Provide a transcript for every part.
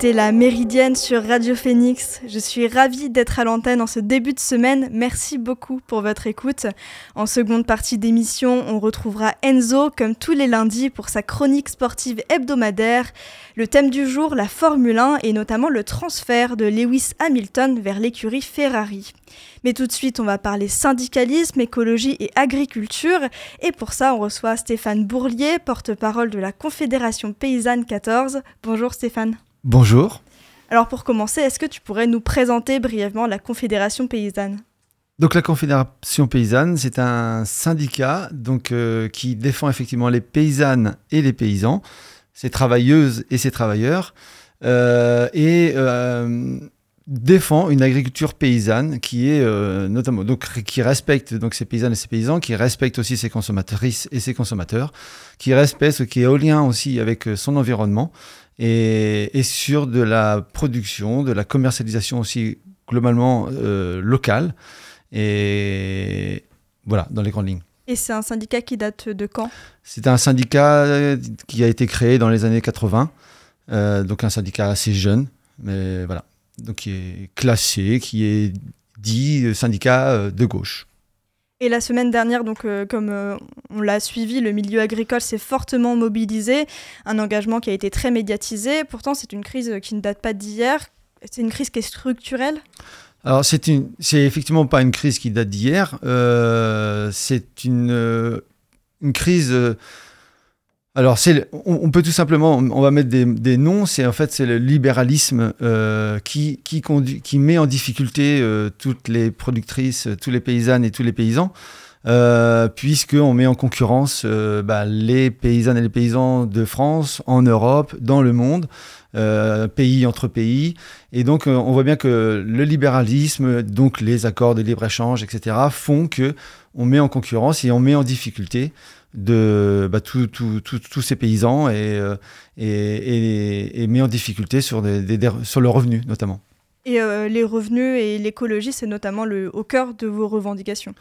écoutez la Méridienne sur Radio Phoenix. Je suis ravie d'être à l'antenne en ce début de semaine. Merci beaucoup pour votre écoute. En seconde partie d'émission, on retrouvera Enzo comme tous les lundis pour sa chronique sportive hebdomadaire. Le thème du jour, la Formule 1 et notamment le transfert de Lewis Hamilton vers l'écurie Ferrari. Mais tout de suite, on va parler syndicalisme, écologie et agriculture. Et pour ça, on reçoit Stéphane Bourlier, porte-parole de la Confédération Paysanne 14. Bonjour Stéphane. Bonjour. Alors pour commencer, est-ce que tu pourrais nous présenter brièvement la Confédération Paysanne? Donc la Confédération paysanne, c'est un syndicat donc, euh, qui défend effectivement les paysannes et les paysans, ses travailleuses et ses travailleurs, euh, et euh, défend une agriculture paysanne qui est notamment donc qui respecte donc ces paysannes et ces paysans, qui respecte aussi ses consommatrices et ses consommateurs, qui respecte ce qui est au lien aussi avec son environnement et, sur de la production, de la commercialisation aussi globalement euh, locale. Et voilà, dans les grandes lignes. Et c'est un syndicat qui date de quand? C'est un syndicat qui a été créé dans les années 80, euh, donc un syndicat assez jeune, mais voilà, donc qui est classé, qui est dit syndicat de gauche. Et la semaine dernière, donc, euh, comme euh, on l'a suivi, le milieu agricole s'est fortement mobilisé, un engagement qui a été très médiatisé. Pourtant, c'est une crise qui ne date pas d'hier. C'est une crise qui est structurelle? Alors c'est effectivement pas une crise qui date d'hier. Euh, c'est une crise alors, on, peut tout simplement, on va mettre des, noms, c'est en fait c'est le libéralisme euh, qui, qui, conduit, qui met en difficulté euh, toutes les productrices, tous les paysannes et tous les paysans, euh, puisqu'on met en concurrence euh, bah, les paysannes et les paysans de France, en Europe, dans le monde, pays entre pays. Et donc, on voit bien que le libéralisme, donc les accords de libre-échange, etc., font que on met en concurrence et on met en difficulté de bah, tous ces paysans euh, et, et, met en difficulté sur, des, sur revenu notamment. Et euh, les revenus et l'écologie, c'est notamment le, au cœur de vos revendications?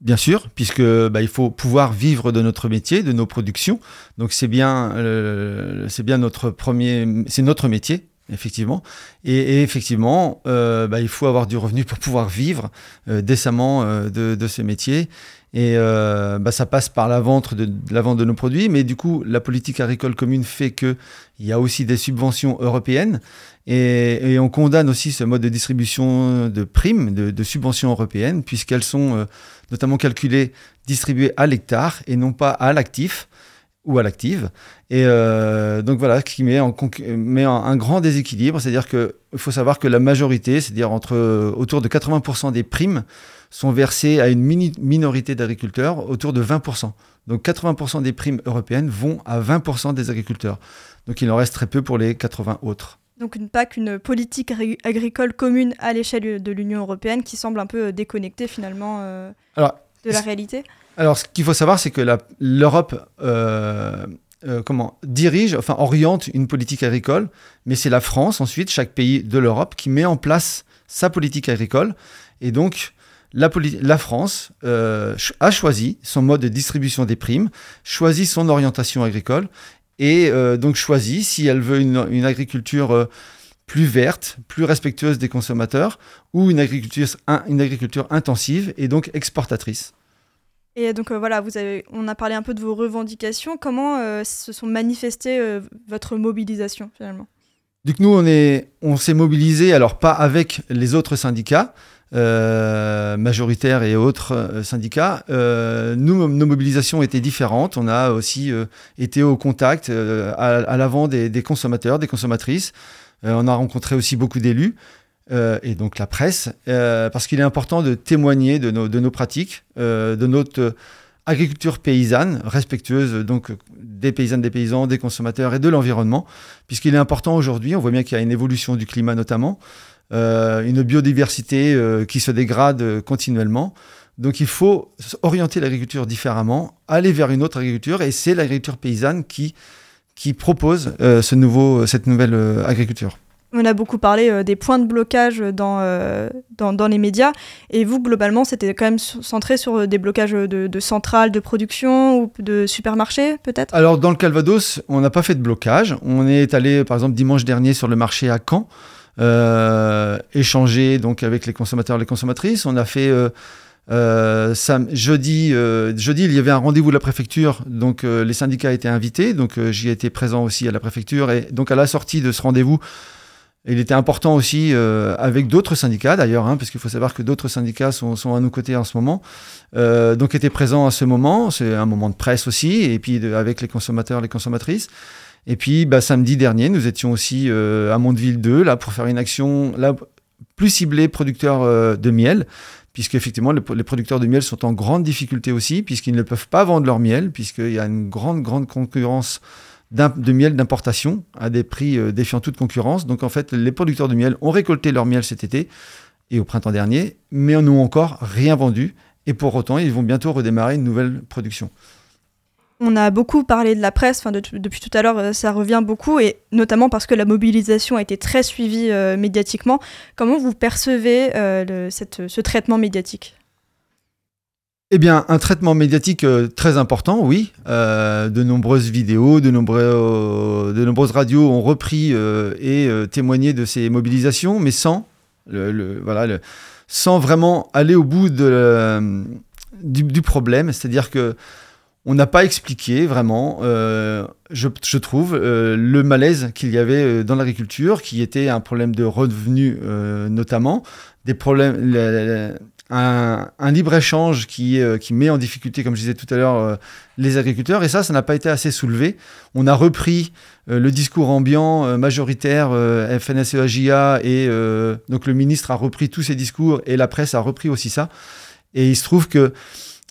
Bien sûr, puisque bah, il faut pouvoir vivre de notre métier, de nos productions. Donc c'est bien, euh, c'est bien notre premier, c'est notre métier effectivement. Et, effectivement, bah, il faut avoir du revenu pour pouvoir vivre décemment de, de, ce métier. Et euh, bah, ça passe par la vente, de, la vente de nos produits, mais du coup, la politique agricole commune fait qu'il y a aussi des subventions européennes. Et, on condamne aussi ce mode de distribution de primes, de, subventions européennes, puisqu'elles sont euh, notamment calculées, distribuées à l'hectare et non pas à l'actif ou à l'active. Et euh, donc voilà, qui met, en, met un grand déséquilibre, c'est-à-dire qu'il faut savoir que la majorité, c'est-à-dire autour de 80% des primes, sont versés à une minorité d'agriculteurs, autour de 20%. Donc 80% des primes européennes vont à 20% des agriculteurs. Donc il en reste très peu pour les 80 autres. Donc une PAC, une politique agricole commune à l'échelle de l'Union européenne qui semble un peu euh, déconnectée finalement euh, de la réalité Alors ce qu'il faut savoir, c'est que l'Europe euh, comment, dirige, enfin oriente une politique agricole, mais c'est la France ensuite, chaque pays de l'Europe, qui met en place sa politique agricole. Et donc la, France euh, a choisi son mode de distribution des primes, choisi son orientation agricole et euh, donc choisi si elle veut une, agriculture euh, plus verte, plus respectueuse des consommateurs ou une agriculture, une agriculture intensive et donc exportatrice. Et donc voilà, vous avez, on a parlé un peu de vos revendications. Comment se sont manifestées votre mobilisation finalement? Donc nous, on, est, on s'est mobilisé, alors pas avec les autres syndicats, euh, majoritaires et autres euh, syndicats, euh, nous, nos mobilisations étaient différentes. On a aussi été au contact à, l'avant des, consommateurs, des consommatrices. on a rencontré aussi beaucoup d'élus. et donc la presse, parce qu'il est important de témoigner de nos, pratiques, de notre agriculture paysanne, respectueuse donc des paysannes, des paysans, des consommateurs et de l'environnement, puisqu'il est important aujourd'hui, on voit bien qu'il y a une évolution du climat notamment, euh, une biodiversité euh, qui se dégrade euh, continuellement. Donc il faut orienter l'agriculture différemment, aller vers une autre agriculture, et c'est l'agriculture paysanne qui, qui propose ce nouveau, cette nouvelle agriculture. On a beaucoup parlé euh, des points de blocage dans, euh, dans, dans, les médias. Et vous, globalement, c'était quand même centré sur euh, des blocages de, de centrales de production ou de supermarchés, peut-être? Alors, dans le Calvados, on n'a pas fait de blocage. On est allé, par exemple, dimanche dernier sur le marché à Caen, euh, échanger donc, avec les consommateurs et les consommatrices. On a fait. Euh, jeudi, jeudi, il y avait un rendez-vous de la préfecture, donc les syndicats étaient invités, donc j'y étais présent aussi à la préfecture, et donc à la sortie de ce rendez-vous, il était important aussi euh, avec d'autres syndicats d'ailleurs, hein, parce qu'il faut savoir que d'autres syndicats sont, sont, à nos côtés en ce moment. Euh, donc étaient présents à ce moment, c'est un moment de presse aussi, et puis avec les consommateurs, les consommatrices. Et puis bah, samedi dernier, nous étions aussi euh, à Mondeville 2 là pour faire une action plus ciblée producteurs euh, de miel, puisque effectivement les, les, producteurs de miel sont en grande difficulté aussi, puisqu'ils ne peuvent pas vendre leur miel, puisqu'il y a une grande grande concurrence de miel d'importation à des prix euh, défiant toute concurrence. Donc en fait, les producteurs de miel ont récolté leur miel cet été et au printemps dernier, mais n'ont encore rien vendu. Et pour autant, ils vont bientôt redémarrer une nouvelle production. On a beaucoup parlé de la presse, depuis tout à l'heure, euh, ça revient beaucoup, et notamment parce que la mobilisation a été très suivie euh, médiatiquement. Comment vous percevez cette, ce traitement médiatique? Eh bien, un traitement médiatique euh, très important, oui. Euh, de nombreuses vidéos, de, euh, nombreuses radios ont repris euh, et euh, témoigné de ces mobilisations, mais sans, vraiment aller au bout du, problème. C'est-à-dire que on n'a pas expliqué vraiment, je, je, trouve, le malaise qu'il y avait dans l'agriculture, qui était un problème de revenus notamment, des problèmes un, libre-échange qui, euh, met en difficulté, comme je disais tout à l'heure, euh, les agriculteurs. Et ça, ça n'a pas été assez soulevé. On a repris euh, le discours ambiant euh, majoritaire euh, FNSEA-JA et donc le ministre a repris tous ces discours et la presse a repris aussi ça. Et il se trouve que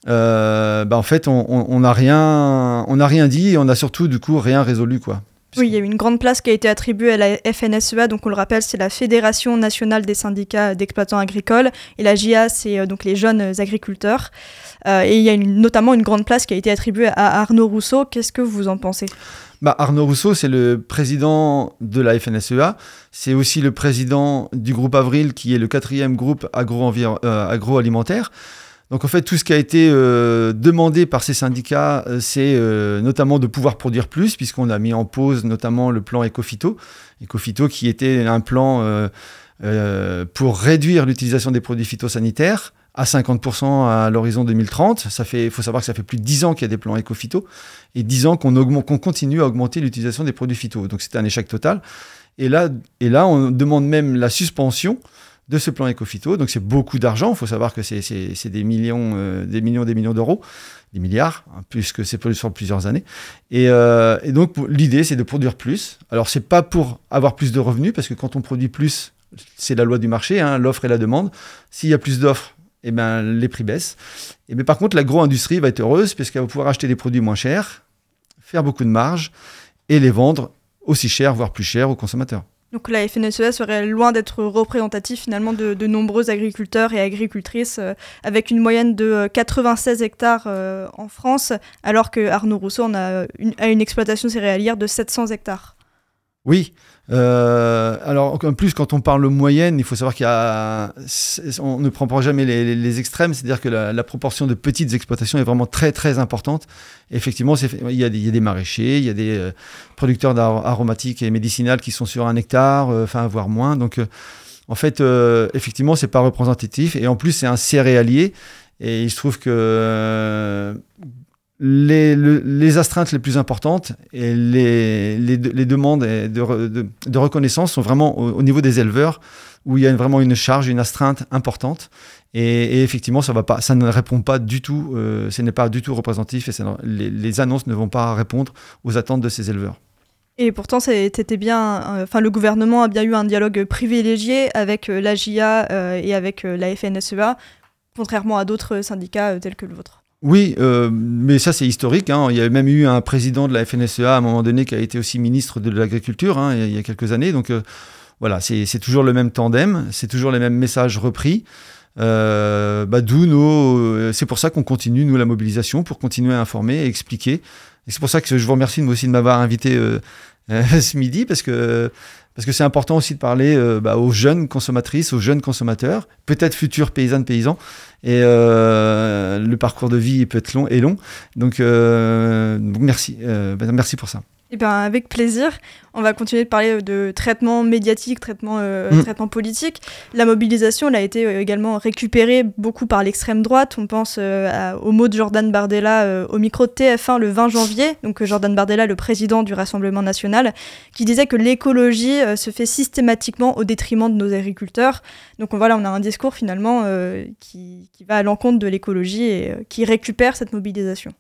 bah, en fait, on n'a rien, on rien dit et on a surtout du coup rien résolu quoi. Oui, il y a eu une grande place qui a été attribuée à la FNSEA, donc on le rappelle, c'est la Fédération nationale des syndicats d'exploitants agricoles, et la JA, c'est euh, donc les jeunes agriculteurs. Euh, et il y a une, notamment une grande place qui a été attribuée à Arnaud Rousseau. Qu'est-ce que vous en pensez? Bah, Arnaud Rousseau, c'est le président de la FNSEA. C'est aussi le président du groupe Avril, qui est le quatrième groupe agro euh, agroalimentaire. Donc en fait, tout ce qui a été euh, demandé par ces syndicats, euh, c'est euh, notamment de pouvoir produire plus, puisqu'on a mis en pause notamment le plan Ecofito. Ecofito qui était un plan pour réduire l'utilisation des produits phytosanitaires à 50% à l'horizon 2030. Ça fait, il faut savoir que ça fait plus de 10 ans qu'il y a des plans Ecofito et 10 ans qu'on qu continue à augmenter l'utilisation des produits phyto. Donc c'était un échec total. Et là, on demande même la suspension de ce plan Ecofito. Donc c'est beaucoup d'argent. Il faut savoir que c'est des millions, euh, des millions, des millions d'euros, des milliards, hein, puisque c'est sur plusieurs années. Et, euh, donc l'idée, c'est de produire plus. Alors c'est pas pour avoir plus de revenus, parce que quand on produit plus, c'est la loi du marché, hein, l'offre et la demande. S'il y a plus d'offres, eh ben, les prix baissent. Et mais par contre, l'agro-industrie va être heureuse, puisqu'elle va pouvoir acheter des produits moins chers, faire beaucoup de marge et les vendre aussi cher, voire plus cher aux consommateurs. Donc la FNSEA serait loin d'être représentative finalement de, de, nombreux agriculteurs et agricultrices, euh, avec une moyenne de 96 hectares euh, en France, alors que Arnaud Rousseau en a une, a une exploitation céréalière de 700 hectares. Oui, euh, alors, en plus, quand on parle moyenne, il faut savoir qu'il y a, on ne prend pas jamais les, extrêmes, c'est-à-dire que la, proportion de petites exploitations est vraiment très très importante. Effectivement, il y, a des, maraîchers, il y a des euh, producteurs d'aromatiques et médicinales qui sont sur un hectare, euh, enfin voire moins. Donc, euh, en fait, effectivement, c'est pas représentatif. Et en plus, c'est un céréalier. Et il se trouve que les, le, les, astreintes les plus importantes et les, demandes de, reconnaissance sont vraiment au, au, niveau des éleveurs, où il y a vraiment une charge, une astreinte importante. Et, effectivement, ça, ne répond pas du tout, euh, ce n'est pas du tout représentatif, et les, annonces ne vont pas répondre aux attentes de ces éleveurs. Et pourtant, c'était bien. Enfin, euh, le gouvernement a bien eu un dialogue privilégié avec euh, l'AGIA euh, et avec la FNSEA, contrairement à d'autres syndicats tels que le vôtre. Oui, euh, mais ça c'est historique. Hein. Il y a même eu un président de la FNSEA à un moment donné qui a été aussi ministre de l'Agriculture hein, il y a quelques années. Donc euh, voilà, c'est toujours le même tandem, c'est toujours les mêmes messages repris. Euh, bah, D'où nos, c'est pour ça qu'on continue nous la mobilisation pour continuer à informer et expliquer. Et c'est pour ça que je vous remercie aussi de m'avoir invité ce midi parce que parce que c'est important aussi de parler euh, bah, aux jeunes consommatrices, aux jeunes consommateurs, peut-être futurs paysannes, paysans. Et euh, le parcours de vie peut être long et long. Donc, euh, merci, merci pour ça. Eh ben, avec plaisir. On va continuer de parler de traitement médiatique, traitement, euh, mm. traitement politique. La mobilisation elle a été euh, également récupérée beaucoup par l'extrême droite. On pense euh, au mot de Jordan Bardella au micro de TF1 le 20 janvier. Donc Jordan Bardella, le président du Rassemblement national, qui disait que l'écologie se fait systématiquement au détriment de nos agriculteurs. Donc voilà, on a un discours finalement qui, qui, va à l'encontre de l'écologie et qui récupère cette mobilisation.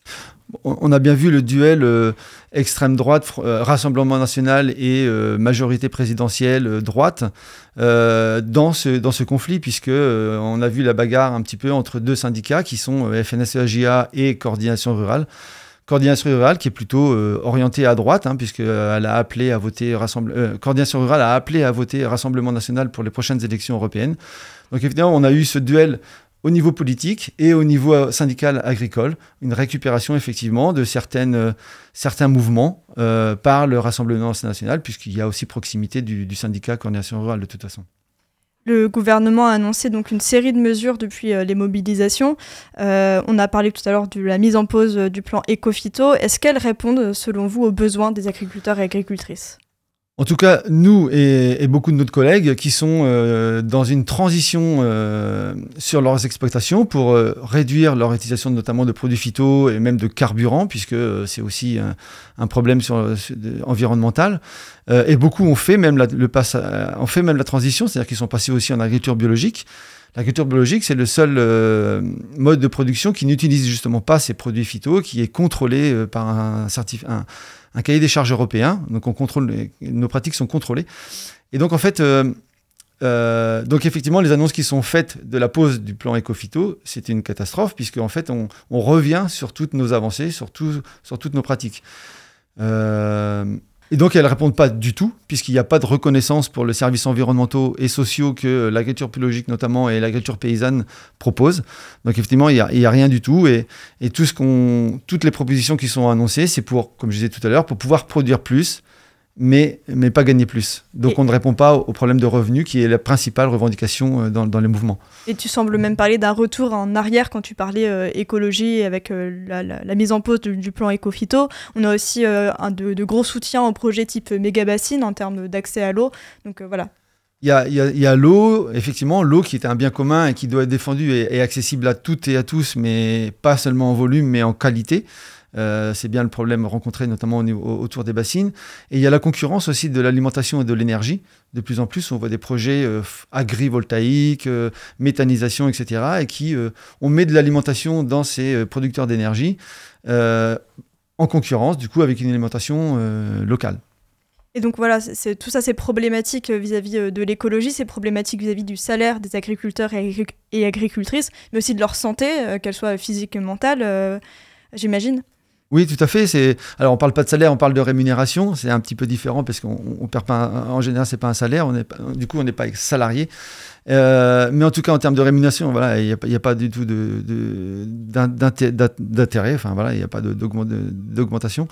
On a bien vu le duel extrême droite, Rassemblement national et euh, majorité présidentielle euh, droite euh, dans, ce, conflit, puisque on a vu la bagarre un petit peu entre deux syndicats qui sont FNSEAGA et Coordination Rurale. Coordination Rurale qui est plutôt orientée à droite, hein, puisqu'elle a appelé à voter Coordination Rurale a appelé à voter Rassemblement National pour les prochaines élections européennes. Donc évidemment, on a eu ce duel au niveau politique et au niveau euh, syndical agricole, une récupération effectivement de certaines, euh, certains mouvements euh, par le Rassemblement national, puisqu'il y a aussi proximité du, syndicat Coordination Rurale de toute façon. Le gouvernement a annoncé donc une série de mesures depuis les mobilisations. on a parlé tout à l'heure de la mise en pause du plan Ecofito. Est-ce qu'elles répondent, selon vous, aux besoins des agriculteurs et agricultrices? En tout cas, nous et, beaucoup de nos collègues qui sont euh, dans une transition euh, sur leurs exploitations pour euh, réduire leur utilisation notamment de produits phyto et même de carburant, puisque c'est aussi un, problème sur, environnemental. et beaucoup ont fait même la, le ont fait même la transition, c'est-à-dire qu'ils sont passés aussi en agriculture biologique. L'agriculture biologique, c'est le seul mode de production qui n'utilise justement pas ces produits phyto, qui est contrôlé par un certificat un cahier des charges européen. Donc on contrôle, nos pratiques sont contrôlées. Et donc en fait, euh, euh, donc effectivement, les annonces qui sont faites de la pause du plan Ecofito, c'était une catastrophe puisque en fait, on, revient sur toutes nos avancées, sur, sur toutes nos pratiques. Euh, et donc, elles ne répondent pas du tout, puisqu'il n'y a pas de reconnaissance pour les services environnementaux et sociaux que l'agriculture biologique, notamment, et l'agriculture paysanne proposent. Donc, effectivement, il n'y a, rien du tout. Et, toutes les propositions qui sont annoncées, c'est pour, comme je disais tout à l'heure, pour pouvoir produire plus, mais, mais pas gagner plus. Donc on ne répond pas au problème de revenus qui est la principale revendication euh, dans, dans les mouvements. Et tu sembles même parler d'un retour en arrière quand tu parlais euh, écologie avec euh, la, mise en pause du, plan Ecofito. On a aussi un de, gros soutiens aux projets type méga bassine en termes d'accès à l'eau. Donc voilà. Il y a, y a l'eau, effectivement, l'eau qui est un bien commun et qui doit être défendu et, et accessible à toutes et à tous, mais pas seulement en volume, mais en qualité. Euh, c'est bien le problème rencontré notamment autour des bassines. Et il y a la concurrence aussi de l'alimentation et de l'énergie. De plus en plus, on voit des projets euh, agrivoltaïques, euh, méthanisation, etc. Et qui, on met de l'alimentation dans ces producteurs d'énergie en concurrence, du coup, avec une alimentation locale. Et donc voilà, tout ça c'est problématique vis-à-vis de l'écologie, c'est problématique vis-à-vis du salaire des agriculteurs et, agricultrices, mais aussi de leur santé, qu'elle soit physique et mentale, j'imagine. Oui, tout à fait. Alors on parle pas de salaire, on parle de rémunération. C'est un petit peu différent parce qu'on perd pas. En général, c'est pas un salaire. Du coup, on n'est pas salarié. Euh, mais en tout cas, en termes de rémunération, voilà, il n'y a, pas du tout d'intérêt. Enfin voilà, il n'y a pas d'augmentation.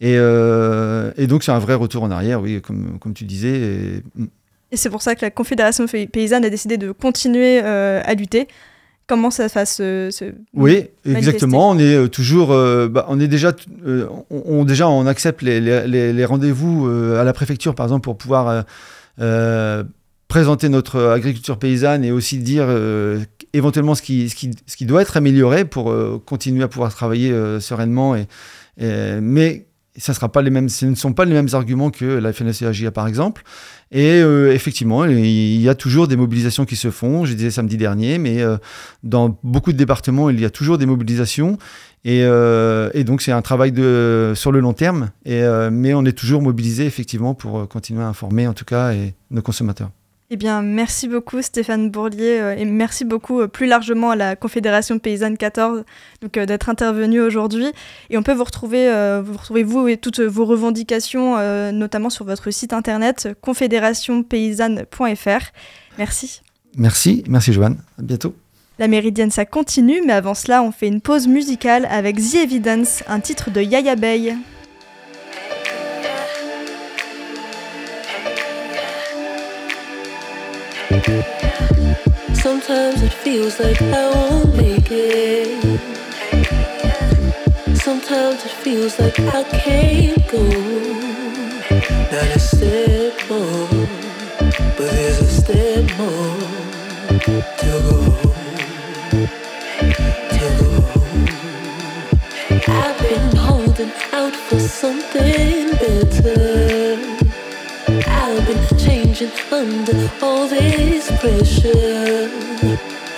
Et, euh, et, donc c'est un vrai retour en arrière, oui, comme, tu disais. Et, et c'est pour ça que la Confédération paysanne a décidé de continuer euh, à lutter comment ça va se, oui exactement. On est euh, toujours euh, bah, on est déjà euh, on, déjà on accepte les, les, les rendez-vous à la préfecture par exemple pour pouvoir présenter notre agriculture paysanne et aussi dire éventuellement ce qui, ce qui, ce qui doit être amélioré pour continuer à pouvoir travailler sereinement et, mais ça sera pas les mêmes, ce ne sont pas les mêmes arguments que la FNSEAGA par exemple. Et euh, effectivement, il y a toujours des mobilisations qui se font. Je disais samedi dernier, mais euh, dans beaucoup de départements, il y a toujours des mobilisations. Et, euh, et donc c'est un travail sur le long terme. Et, mais on est toujours mobilisé effectivement pour continuer à informer en tout cas et nos consommateurs. Eh bien, merci beaucoup Stéphane Bourlier euh, et merci beaucoup euh, plus largement à la Confédération Paysanne 14 donc, euh, d'être intervenu aujourd'hui. Et on peut vous retrouver, vous, et toutes vos revendications, notamment sur votre site internet confédérationpaysanne.fr. Merci. Merci, merci Joanne. À bientôt. La Méridienne, ça continue, mais avant cela, on fait une pause musicale avec The Evidence, un titre de Yaya Bay. Feels like I won't make it. Sometimes it feels like I can't go. Not a step more, but there's a step more to go. To go. I've been holding out for something better. I've been changing under all this pressure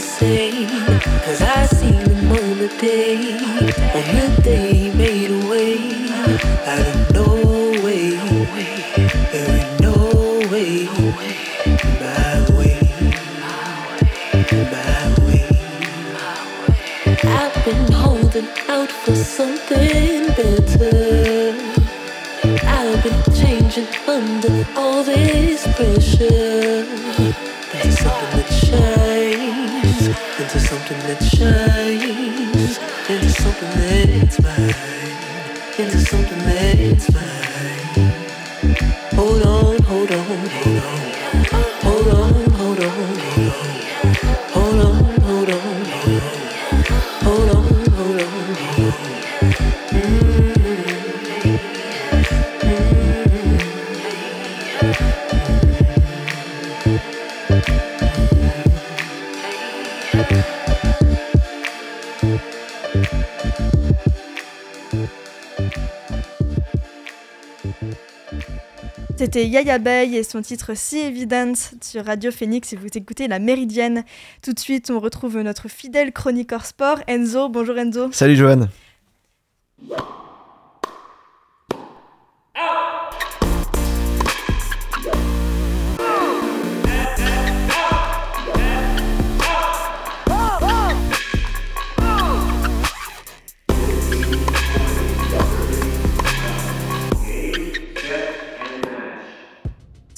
keeps. Cause I see him on the day. On the day he made a way. Out of no way. There ain't no way. My way. My way. I've been holding out for something better. I've been changing under all this pressure. Something that shines, C'était Yaya Bay et son titre Si Evident sur Radio Phoenix et vous écoutez La Méridienne. Tout de suite, on retrouve notre fidèle chroniqueur sport, Enzo. Bonjour Enzo. Salut Johan.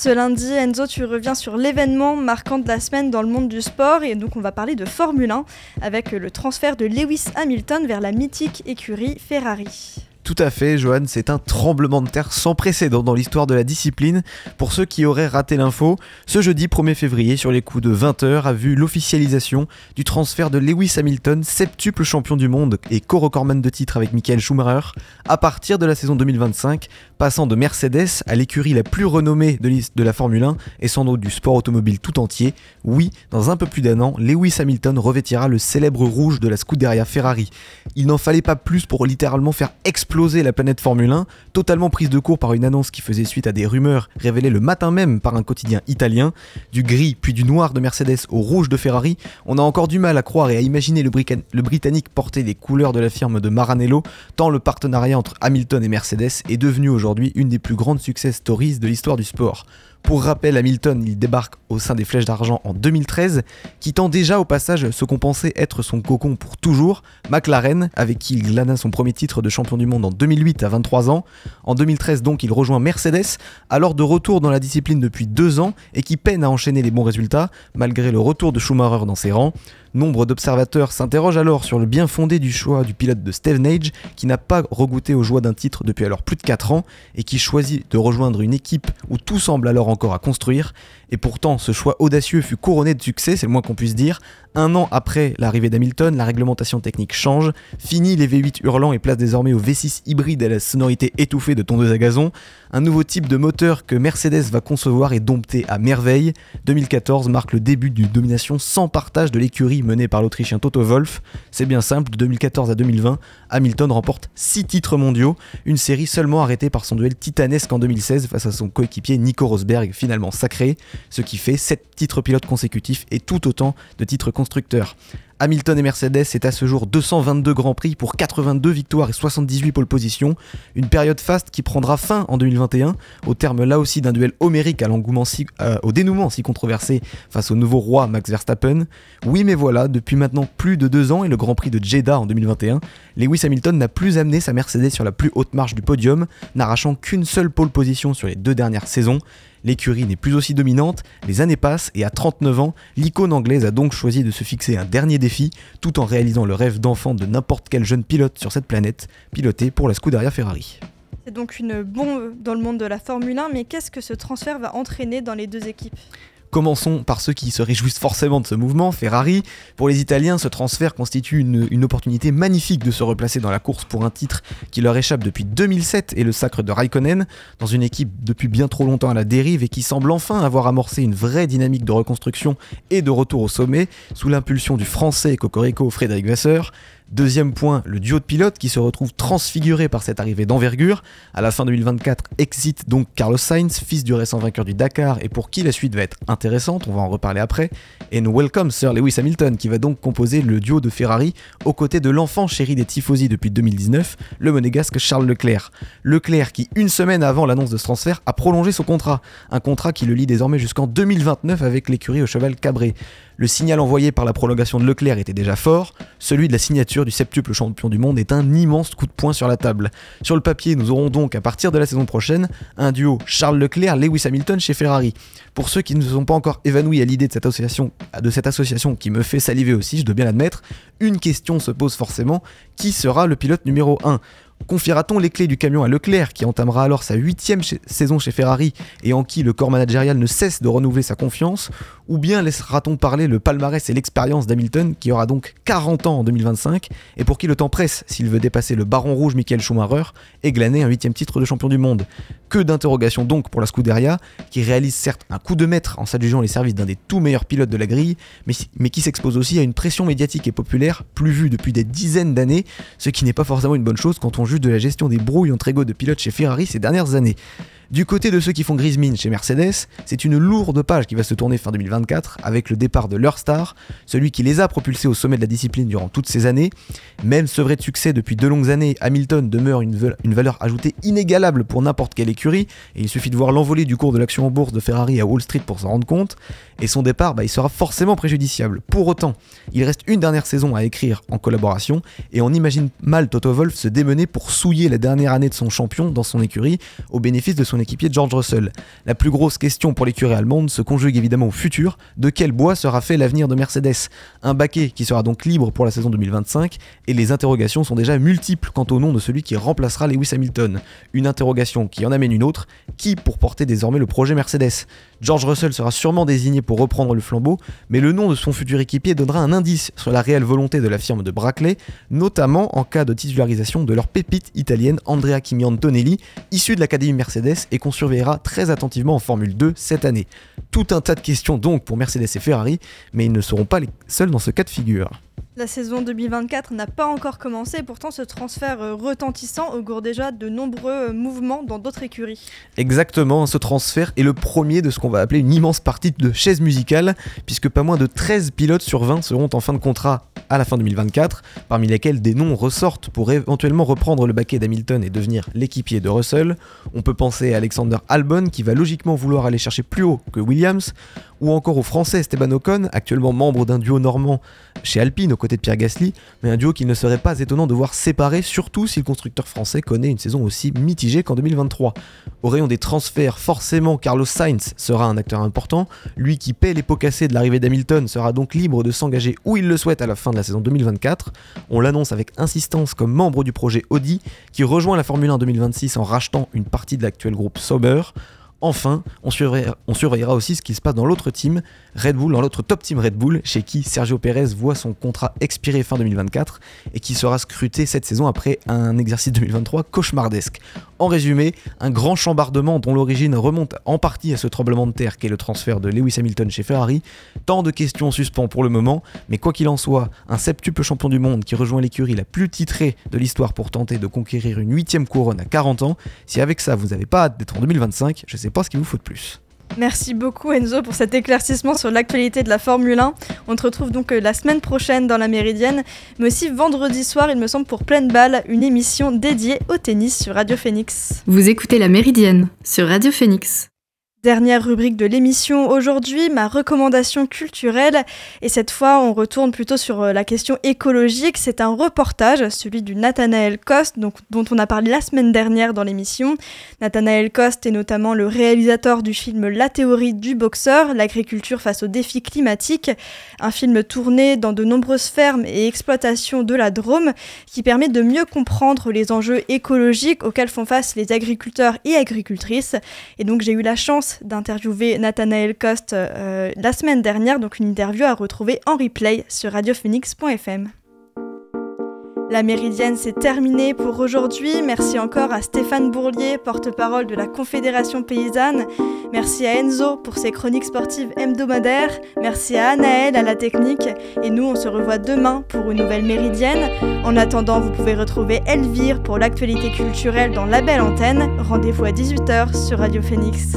Ce lundi, Enzo, tu reviens sur l'événement marquant de la semaine dans le monde du sport et donc on va parler de Formule 1 avec le transfert de Lewis Hamilton vers la mythique écurie Ferrari. Tout à fait, Johan, c'est un tremblement de terre sans précédent dans l'histoire de la discipline. Pour ceux qui auraient raté l'info, ce jeudi 1er février, sur les coups de 20h, a vu l'officialisation du transfert de Lewis Hamilton, septuple champion du monde et co-recordman de titre avec Michael Schumacher, à partir de la saison 2025, passant de Mercedes à l'écurie la plus renommée de, la Formule 1 et sans doute du sport automobile tout entier. Oui, dans un peu plus d'un an, Lewis Hamilton revêtira le célèbre rouge de la Scuderia Ferrari. Il n'en fallait pas plus pour littéralement faire exploser la planète Formule 1, totalement prise de court par une annonce qui faisait suite à des rumeurs révélées le matin même par un quotidien italien. Du gris puis du noir de Mercedes au rouge de Ferrari, on a encore du mal à croire et à imaginer le, le Britannique porter les couleurs de la firme de Maranello, tant le partenariat entre Hamilton et Mercedes est devenu aujourd'hui une des plus grandes success stories de l'histoire du sport. Pour rappel, Hamilton, il débarque au sein des Flèches d'Argent en 2013, quittant déjà au passage ce qu'on pensait être son cocon pour toujours, McLaren, avec qui il glana son premier titre de champion du monde en 2008 à 23 ans. En 2013 donc, il rejoint Mercedes, alors de retour dans la discipline depuis deux ans et qui peine à enchaîner les bons résultats, malgré le retour de Schumacher dans ses rangs. Nombre d'observateurs s'interrogent alors sur le bien fondé du choix du pilote de Stevenage, qui n'a pas regoûté aux joies d'un titre depuis alors plus de 4 ans, et qui choisit de rejoindre une équipe où tout semble alors encore à construire. Et pourtant, ce choix audacieux fut couronné de succès, c'est le moins qu'on puisse dire. Un an après l'arrivée d'Hamilton, la réglementation technique change, fini les V8 hurlants et place désormais au V6 hybride à la sonorité étouffée de tondeuse à gazon. Un nouveau type de moteur que Mercedes va concevoir et dompter à merveille. 2014 marque le début d'une domination sans partage de l'écurie menée par l'Autrichien Toto Wolff. C'est bien simple, de 2014 à 2020, Hamilton remporte 6 titres mondiaux, une série seulement arrêtée par son duel titanesque en 2016 face à son coéquipier Nico Rosberg, finalement sacré, ce qui fait 7 titres pilotes consécutifs et tout autant de titres Hamilton et Mercedes, c'est à ce jour 222 Grands Prix pour 82 victoires et 78 pole positions. Une période faste qui prendra fin en 2021, au terme là aussi d'un duel homérique euh, au dénouement si controversé face au nouveau roi Max Verstappen. Oui, mais voilà, depuis maintenant plus de deux ans et le Grand Prix de Jeddah en 2021, Lewis Hamilton n'a plus amené sa Mercedes sur la plus haute marche du podium, n'arrachant qu'une seule pole position sur les deux dernières saisons. L'écurie n'est plus aussi dominante, les années passent et à 39 ans, l'icône anglaise a donc choisi de se fixer un dernier défi tout en réalisant le rêve d'enfant de n'importe quel jeune pilote sur cette planète, piloté pour la Scuderia Ferrari. C'est donc une bombe dans le monde de la Formule 1, mais qu'est-ce que ce transfert va entraîner dans les deux équipes? Commençons par ceux qui se réjouissent forcément de ce mouvement, Ferrari. Pour les Italiens, ce transfert constitue une, opportunité magnifique de se replacer dans la course pour un titre qui leur échappe depuis 2007 et le sacre de Raikkonen, dans une équipe depuis bien trop longtemps à la dérive et qui semble enfin avoir amorcé une vraie dynamique de reconstruction et de retour au sommet, sous l'impulsion du français Cocorico Frédéric Vasseur. Deuxième point, le duo de pilotes qui se retrouve transfiguré par cette arrivée d'envergure. À la fin 2024, exit donc Carlos Sainz, fils du récent vainqueur du Dakar et pour qui la suite va être intéressante, on va en reparler après. Et nous welcome Sir Lewis Hamilton qui va donc composer le duo de Ferrari aux côtés de l'enfant chéri des tifosi depuis 2019, le monégasque Charles Leclerc. Leclerc qui, une semaine avant l'annonce de ce transfert, a prolongé son contrat. Un contrat qui le lie désormais jusqu'en 2029 avec l'écurie au cheval cabré. Le signal envoyé par la prolongation de Leclerc était déjà fort, celui de la signature du septuple champion du monde est un immense coup de poing sur la table. Sur le papier, nous aurons donc à partir de la saison prochaine un duo Charles Leclerc-Lewis Hamilton chez Ferrari. Pour ceux qui ne se sont pas encore évanouis à l'idée de cette association, de cette association qui me fait saliver aussi, je dois bien l'admettre, une question se pose forcément, qui sera le pilote numéro 1 Confiera-t-on les clés du camion à Leclerc, qui entamera alors sa huitième saison chez Ferrari et en qui le corps managérial ne cesse de renouveler sa confiance? Ou bien laissera-t-on parler le palmarès et l'expérience d'Hamilton, qui aura donc 40 ans en 2025, et pour qui le temps presse s'il veut dépasser le baron rouge Michael Schumacher et glaner un huitième titre de champion du monde Que d'interrogations donc pour la Scuderia, qui réalise certes un coup de maître en s'adjugeant les services d'un des tout meilleurs pilotes de la grille, mais, mais qui s'expose aussi à une pression médiatique et populaire plus vue depuis des dizaines d'années, ce qui n'est pas forcément une bonne chose quand on de la gestion des brouilles entre égaux de pilotes chez Ferrari ces dernières années. Du côté de ceux qui font grise chez Mercedes, c'est une lourde page qui va se tourner fin 2024 avec le départ de leur star, celui qui les a propulsés au sommet de la discipline durant toutes ces années. Même ce vrai succès depuis de longues années, Hamilton demeure une, une valeur ajoutée inégalable pour n'importe quelle écurie, et il suffit de voir l'envolée du cours de l'action en bourse de Ferrari à Wall Street pour s'en rendre compte, et son départ, bah, il sera forcément préjudiciable. Pour autant, il reste une dernière saison à écrire en collaboration, et on imagine mal Toto Wolff se démener pour souiller la dernière année de son champion dans son écurie, au bénéfice de son équipier George Russell. La plus grosse question pour l'écurie allemande se conjugue évidemment au futur. De quel bois sera fait l'avenir de Mercedes? Un baquet qui sera donc libre pour la saison 2025 et les interrogations sont déjà multiples quant au nom de celui qui remplacera Lewis Hamilton. Une interrogation qui en amène une autre, qui pour porter désormais le projet Mercedes? George Russell sera sûrement désigné pour reprendre le flambeau, mais le nom de son futur équipier donnera un indice sur la réelle volonté de la firme de Brackley, notamment en cas de titularisation de leur pépite italienne Andrea Kimi Antonelli, issue de l'Académie Mercedes et qu'on surveillera très attentivement en Formule 2 cette année. Tout un tas de questions donc pour Mercedes et Ferrari, mais ils ne seront pas les seuls dans ce cas de figure. La saison 2024 n'a pas encore commencé, pourtant ce transfert euh, retentissant augure déjà de nombreux euh, mouvements dans d'autres écuries. Exactement, ce transfert est le premier de ce qu'on va appeler une immense partie de chaise musicale, puisque pas moins de 13 pilotes sur 20 seront en fin de contrat à la fin 2024, parmi lesquels des noms ressortent pour éventuellement reprendre le baquet d'Hamilton et devenir l'équipier de Russell. On peut penser à Alexander Albon qui va logiquement vouloir aller chercher plus haut que Williams, ou encore au français Esteban Ocon, actuellement membre d'un duo normand chez Alpine aux côtés de Pierre Gasly, mais un duo qu'il ne serait pas étonnant de voir séparer, surtout si le constructeur français connaît une saison aussi mitigée qu'en 2023. Au rayon des transferts, forcément Carlos Sainz sera un acteur important, lui qui paie les pots cassés de l'arrivée d'Hamilton sera donc libre de s'engager où il le souhaite à la fin de la saison 2024. On l'annonce avec insistance comme membre du projet Audi, qui rejoint la Formule 1 2026 en rachetant une partie de l'actuel groupe Sauber. Enfin, on surveillera, aussi ce qui se passe dans l'autre team, Red Bull, dans l'autre top team Red Bull, chez qui Sergio Pérez voit son contrat expirer fin 2024 et qui sera scruté cette saison après un exercice 2023 cauchemardesque. En résumé, un grand chambardement dont l'origine remonte en partie à ce tremblement de terre qu'est le transfert de Lewis Hamilton chez Ferrari. Tant de questions en suspens pour le moment, mais quoi qu'il en soit, un septuple champion du monde qui rejoint l'écurie la plus titrée de l'histoire pour tenter de conquérir une huitième couronne à 40 ans, si avec ça vous n'avez pas hâte d'être en 2025, je sais pas ce qu'il vous faut de plus. Merci beaucoup Enzo pour cet éclaircissement sur l'actualité de la Formule 1. On te retrouve donc euh, la semaine prochaine dans la Méridienne, mais aussi vendredi soir, il me semble, pour pleine balle, une émission dédiée au tennis sur Radio Phoenix. Vous écoutez la Méridienne sur Radio Phoenix. Dernière rubrique de l'émission aujourd'hui, ma recommandation culturelle. Et cette fois, on retourne plutôt sur euh, la question écologique. C'est un reportage, celui du Nathanael Coste, donc, dont on a parlé la semaine dernière dans l'émission. Nathanael Coste est notamment le réalisateur du film La théorie du boxeur, l'agriculture face aux défis climatiques. Un film tourné dans de nombreuses fermes et exploitations de la Drôme qui permet de mieux comprendre les enjeux écologiques auxquels font face les agriculteurs et agricultrices. Et donc j'ai eu la chance d'interviewer Nathanael Coste euh, la semaine dernière, donc une interview à retrouver en replay sur radiophoenix.fm. La méridienne, c'est terminé pour aujourd'hui. Merci encore à Stéphane Bourlier, porte-parole de la Confédération paysanne. Merci à Enzo pour ses chroniques sportives hebdomadaires. Merci à Anaël à la technique. Et nous, on se revoit demain pour une nouvelle méridienne. En attendant, vous pouvez retrouver Elvire pour l'actualité culturelle dans la belle antenne. Rendez-vous à 18h sur Radio Phoenix.